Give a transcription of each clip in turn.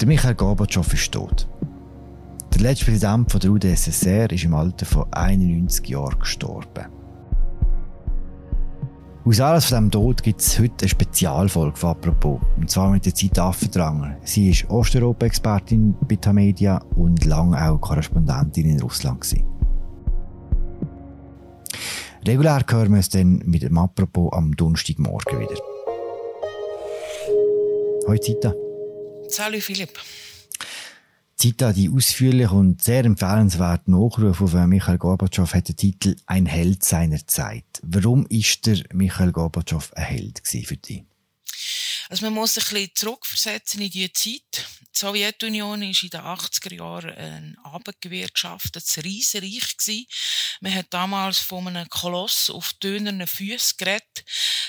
Der Michael Gorbatschow ist tot. Der letzte Präsident der UdSSR ist im Alter von 91 Jahren gestorben. Aus alles von diesem Tod gibt es heute eine Spezialfolge von «Apropos», und zwar mit der Zeit Affendranger. Sie ist Osteuropa-Expertin bei Tamedia und lange auch Korrespondentin in Russland. Gewesen. Regulär hören wir uns dann mit dem «Apropos» am Donnerstagmorgen wieder. Hallo Zita. Salut Philipp. Zita, die ausführlich und sehr empfehlenswerte Nachruf auf Michael Gorbatschow hat den Titel Ein Held seiner Zeit. Warum ist der Michael Gorbatschow ein Held für dich? Also man muss sich ein bisschen zurückversetzen in die Zeit. Die Sowjetunion war in den 80er Jahren ein abgewirtschaftetes Riesenreich gewesen. Man hat damals von einem Koloss auf dünnernen Füßen geredet.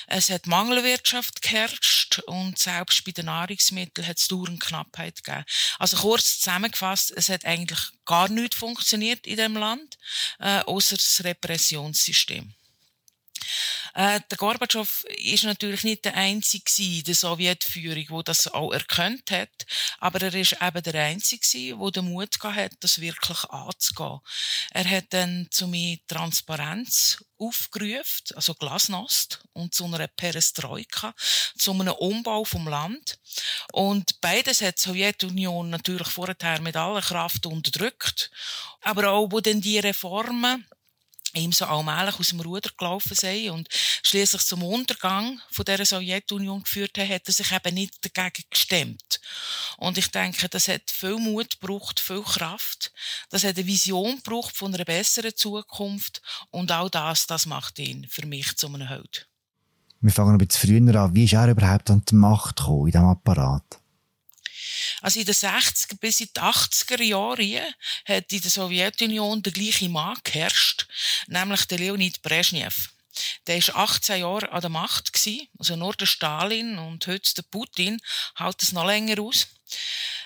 Es hat Mangelwirtschaft geherrscht und selbst bei den Nahrungsmitteln hat es dauernd Knappheit gegeben. Also kurz zusammengefasst, es hat eigentlich gar nichts funktioniert in dem Land, äh, außer das Repressionssystem. Äh, der Gorbatschow ist natürlich nicht der Einzige in der Sowjetführung, wo das auch erkannt hat, aber er ist eben der Einzige, der den Mut hat, das wirklich anzugehen. Er hat dann zu mir Transparenz aufgerufen, also Glasnost und zu einer Perestroika, zu einem Umbau vom Land. Und beides hat die Sowjetunion natürlich vorher mit aller Kraft unterdrückt. Aber auch, wo dann die Reformen ihm so allmählich aus dem Ruder gelaufen sind und schließlich zum Untergang von der Sowjetunion geführt hat, hat er sich eben nicht dagegen gestemmt. Und ich denke, das hat viel Mut gebraucht, viel Kraft. Das hat eine Vision gebraucht von einer besseren Zukunft und auch das, das macht ihn für mich zu einem Held. Wir fangen ein bisschen früher an. Wie ist er überhaupt an die Macht gekommen in diesem Apparat? Also in den 60er bis in die 80er Jahre hat in der Sowjetunion der gleiche Mann geherrscht, nämlich der Leonid Brezhnev. Der ist 18 Jahre an der Macht also nur der Stalin und heute der Putin hält es noch länger aus.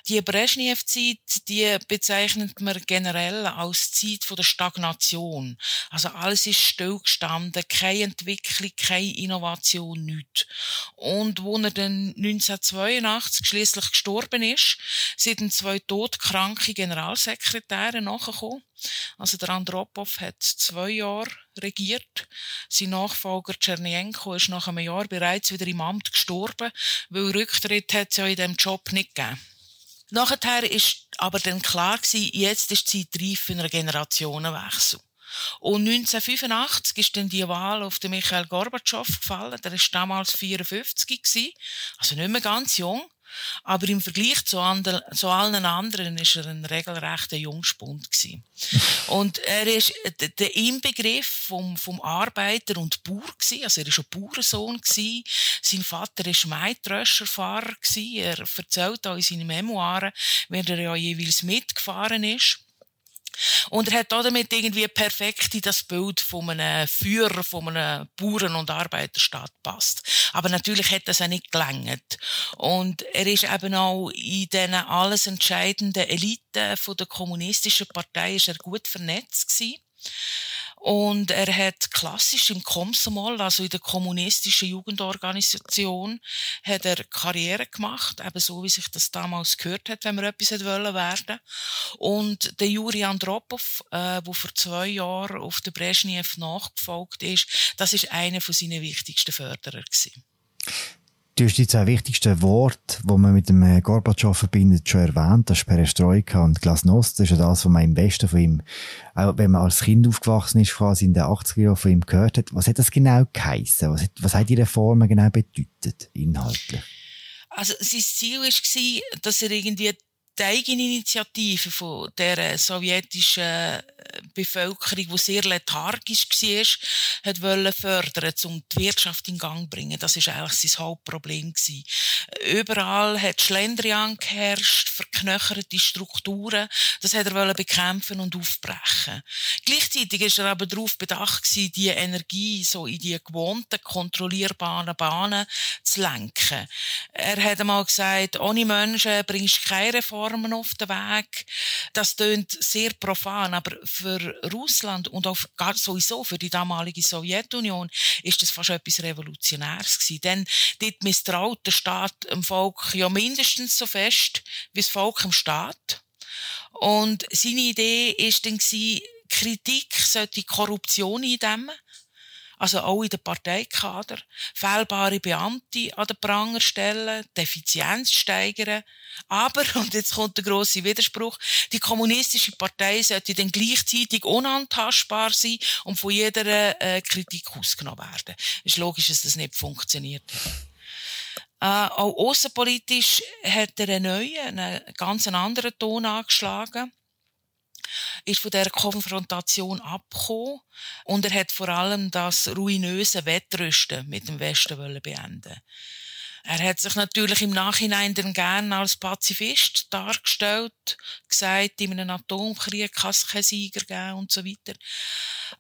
Die Brezhnev-Zeit, die bezeichnet man generell als Zeit der Stagnation. Also alles ist stillgestanden, keine Entwicklung, keine Innovation, nichts. Und wo er dann 1982 schließlich gestorben ist, sind zwei todkranke Generalsekretäre nachgekommen. Also der Andropov hat zwei Jahre regiert. Sein Nachfolger Tschernenko ist nach einem Jahr bereits wieder im Amt gestorben, weil Rücktritt hat es ja in diesem Job nicht gegeben. Nachher ist aber dann klar gewesen, jetzt ist die Zeit reif für einen Generationenwechsel. Und 1985 ist dann die Wahl auf den Michael Gorbatschow gefallen. Der ist damals 54 gewesen, also nicht mehr ganz jung. Aber im Vergleich zu, andre, zu allen anderen ist er ein regelrechter Jungspund gewesen. und er ist der Inbegriff vom, vom Arbeiter und Bauer gewesen. Also er ist ein Bauernsohn gewesen. Sein Vater ist Maitröscherfahrer gewesen. Er erzählt auch in seinen Memoiren, wenn er ja jeweils mitgefahren ist. Und er hat damit irgendwie perfekt in das Bild von einem Führer, von einem Bauern- und Arbeiterstaat passt. Aber natürlich hat das auch nicht gelangt. Und er ist eben auch in diesen alles entscheidenden Eliten der kommunistischen Partei ist er gut vernetzt gewesen. Und er hat klassisch im Komsomol, also in der kommunistischen Jugendorganisation, hat er Karriere gemacht, eben so, wie sich das damals gehört hat, wenn man etwas wollen werden. Und der Juri Andropov, äh, der vor zwei Jahren auf der Brezhnev nachgefolgt ist, das ist einer von seinen wichtigsten Förderer gewesen. Du hast die zwei wichtigsten Worte, die man mit dem äh, Gorbatschow verbindet, schon erwähnt. Das ist Perestroika und Glasnost. Das ist ja das, was man im Westen von ihm, auch wenn man als Kind aufgewachsen ist, quasi in den 80er Jahren von ihm gehört hat. Was hat das genau geheissen? Was hat, was hat die Reformen genau bedeutet, inhaltlich? Also, sein Ziel war, dass er irgendwie die Eigeninitiative von der sowjetischen Bevölkerung, die sehr lethargisch war, hat wollen fördern, um die Wirtschaft in Gang zu bringen. Das ist eigentlich sein Hauptproblem. Überall hat Schlendrian geherrscht, verknöcherte Strukturen. Das hat er wollen bekämpfen und aufbrechen. Gleichzeitig ist er aber darauf bedacht gewesen, die Energie so in die gewohnten, kontrollierbaren Bahnen zu lenken. Er hat einmal gesagt, ohne Menschen bringst du keine Reform Reformen auf den Weg. Das tönt sehr profan, aber für Russland und auch gar sowieso für die damalige Sowjetunion ist das fast etwas Revolutionäres gewesen. Denn dort misstraut der Staat dem Volk ja mindestens so fest wie das Volk im Staat. Und seine Idee ist dann gewesen, Kritik sollte Korruption eindämmen also auch in den Parteikader, fehlbare Beamte an den Pranger stellen, die Effizienz steigern. Aber, und jetzt kommt der grosse Widerspruch, die kommunistische Partei sollte dann gleichzeitig unantastbar sein und von jeder äh, Kritik ausgenommen werden. Es ist logisch, dass das nicht funktioniert. Äh, auch außenpolitisch hat er einen neuen, einen ganz anderen Ton angeschlagen ist von der Konfrontation abgekommen und er hat vor allem das ruinöse Wettrüsten mit dem Westen wollen beenden. Er hat sich natürlich im Nachhinein dann gern als Pazifist dargestellt, gesagt, in einem Atomkrieg kann es keinen Sieger geben und so weiter.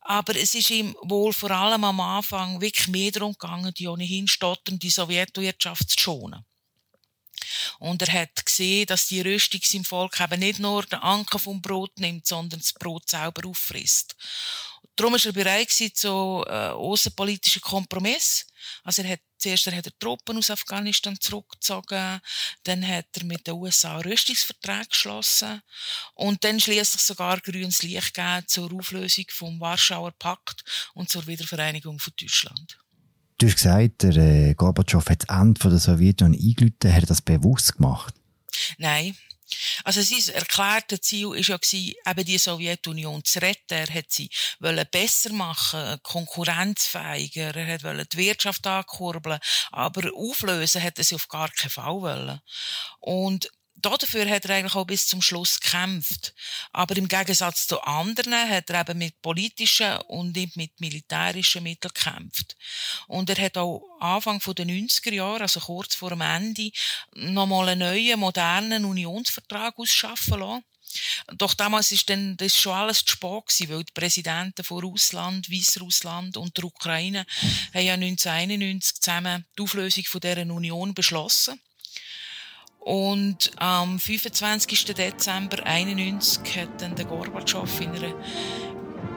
Aber es ist ihm wohl vor allem am Anfang wirklich mehr darum gegangen, die ohnehin stotternde Sowjetwirtschaft zu schonen. Und er hat gesehen, dass die Rüstung im Volk eben nicht nur den Anker vom Brot nimmt, sondern das Brot selber auffrisst. Darum war er bereit zu äh, außenpolitischen Kompromiss. Also er hat zuerst er hat er Truppen aus Afghanistan zurückgezogen, dann hat er mit den USA einen Rüstungsvertrag geschlossen und dann schließlich sogar grünes Licht gegeben zur Auflösung vom Warschauer Pakt und zur Wiedervereinigung von Deutschland. Du hast gesagt, der äh, Gorbatschow hat das Ende der Sowjetunion eingeläutet. Hat er das bewusst gemacht? Nein. Also sein erklärtes Ziel war ja, eben die Sowjetunion zu retten. Er hat sie besser machen, konkurrenzfähiger, er wollte die Wirtschaft ankurbeln, aber auflösen hat er sie auf gar keinen Fall wollen. Und dafür hat er eigentlich auch bis zum Schluss gekämpft. Aber im Gegensatz zu anderen hat er eben mit politischen und mit militärischen Mitteln gekämpft. Und er hat auch Anfang der 90er Jahre, also kurz vor dem Ende, nochmal einen neuen, modernen Unionsvertrag ausschaffen lassen. Doch damals ist dann das schon alles zu spät gewesen, weil die Präsidenten von Russland, Weißrussland und der Ukraine haben ja 1991 zusammen die Auflösung von dieser Union beschlossen. Und am 25. Dezember 1991 hat dann der Gorbatschow in, einer,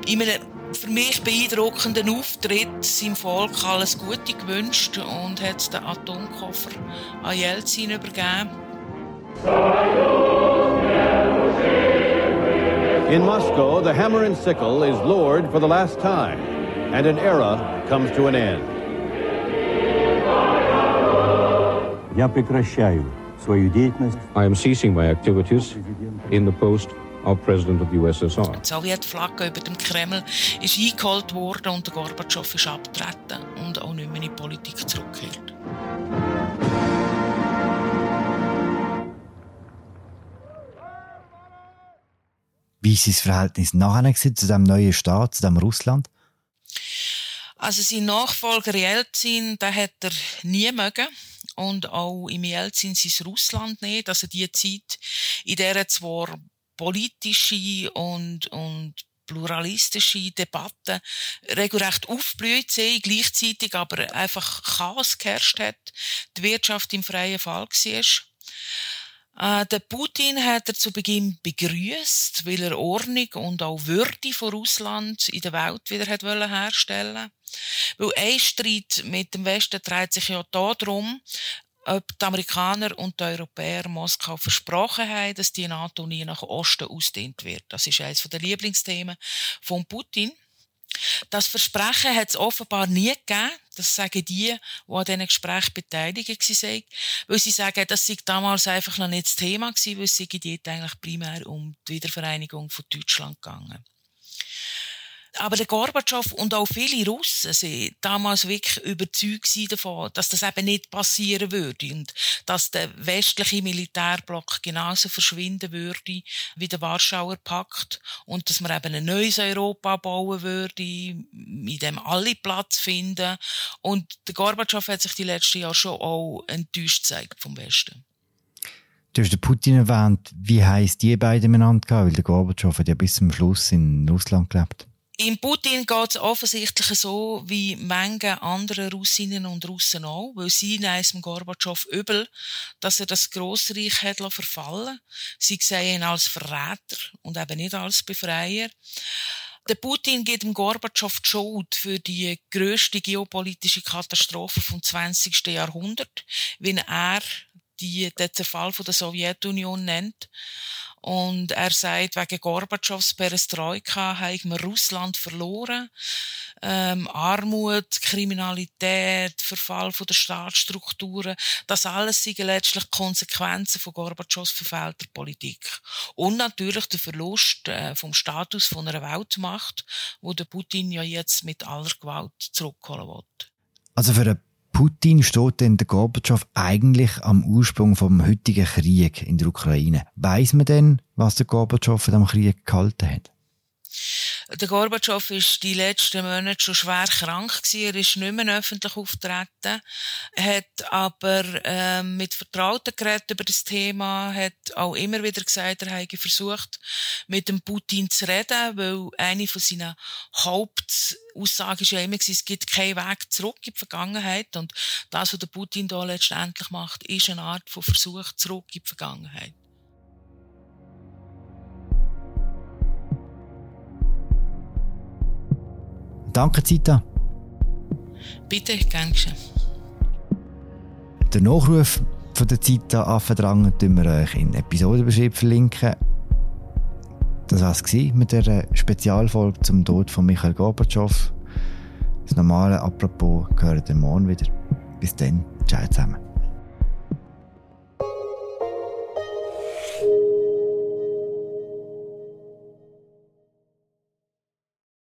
in einem für mich beeindruckenden Auftritt seinem Volk alles Gute gewünscht und hat den Atomkoffer an Jelzin übergeben. In Moscow, the hammer and sickle is lowered for the last time, and an era comes to an end. Я прекращаю свою деятельность. I am ceasing my activities in the post of President of the USSR. Die Sowjetflagge über dem Kreml ist eingeholt worden und der Gorbatschow ist abgetreten und auch nicht mehr in die Politik zurückgekehrt. Wie ist sein Verhältnis nachher zu dem neuen Staat, zu dem Russland? Also sein Nachfolger Jelzin, den hat er nie mögen und auch im Jelzin sein Russland nicht. Also die Zeit, in der zwar politische und, und pluralistische Debatten regelrecht aufblüht sind, gleichzeitig aber einfach Chaos geherrscht hat, die Wirtschaft im freien Fall war. Äh, der Putin hat er zu Beginn begrüßt, weil er Ordnung und auch Würde von Russland in der Welt wieder herstellen weil ein Streit mit dem Westen dreht sich ja darum, ob die Amerikaner und die Europäer Moskau versprochen haben, dass die NATO nie nach Osten ausdehnt wird. Das ist eines der Lieblingsthemen von Putin. Das Versprechen hat es offenbar nie gegeben. Das sagen die, die an diesen Gesprächen beteiligt waren. Weil sie sagen, das sei damals einfach noch nicht das Thema gewesen, weil es dort eigentlich primär um die Wiedervereinigung von Deutschland gegangen. Aber der Gorbatschow und auch viele Russen sind damals wirklich überzeugt davon, dass das eben nicht passieren würde und dass der westliche Militärblock genauso verschwinden würde wie der Warschauer Pakt und dass man eben ein neues Europa bauen würde, in dem alle Platz finden. Und der Gorbatschow hat sich die letzten Jahre schon auch enttäuscht gezeigt vom Westen. Du hast den Putin erwähnt. Wie heisst die beiden miteinander? Weil der Gorbatschow hat ja bis zum Schluss in Russland gelebt. Im Putin geht es offensichtlich so wie Menge andere Russinnen und Russen auch, weil sie nehmen Gorbatschow übel, dass er das Grossreich hat verfallen Sie sehen ihn als Verräter und eben nicht als Befreier. Der Putin gibt dem Gorbatschow die Schuld für die größte geopolitische Katastrophe vom 20. Jahrhundert, wie er die, den Zerfall von der Sowjetunion nennt. Und er sagt, wegen Gorbatschows Perestroika haben wir Russland verloren. Ähm, Armut, Kriminalität, Verfall von der Staatsstrukturen, das alles sind letztlich Konsequenzen von Gorbatschows verfehlter Politik. Und natürlich der Verlust äh, vom Status von einer Weltmacht, wo der Putin ja jetzt mit aller Gewalt zurückholen will. Also für eine Putin steht denn der Gorbatschow eigentlich am Ursprung vom heutigen Krieg in der Ukraine. Weiß man denn, was der Gorbatschow von dem Krieg gehalten hat? Der Gorbatschow ist die letzten Monate schon schwer krank gewesen. Er ist nicht mehr öffentlich auftreten, hat aber ähm, mit Vertrauten geredet über das Thema, hat auch immer wieder gesagt, er habe versucht, mit dem Putin zu reden, weil eine von seinen Hauptaussagen ist ja immer gewesen, es gibt keinen Weg zurück in die Vergangenheit und das, was der Putin da letztendlich macht, ist eine Art von Versuch zurück in die Vergangenheit. Danke, Zita. Bitte, gern geschehen. Den Nachruf von der Zita Affendrang tun wir euch in Episodenbeschrieb verlinken. Das war es mit der Spezialfolge zum Tod von Michael Gorbatschow. Das normale Apropos gehört morgen wieder. Bis dann, ciao zusammen.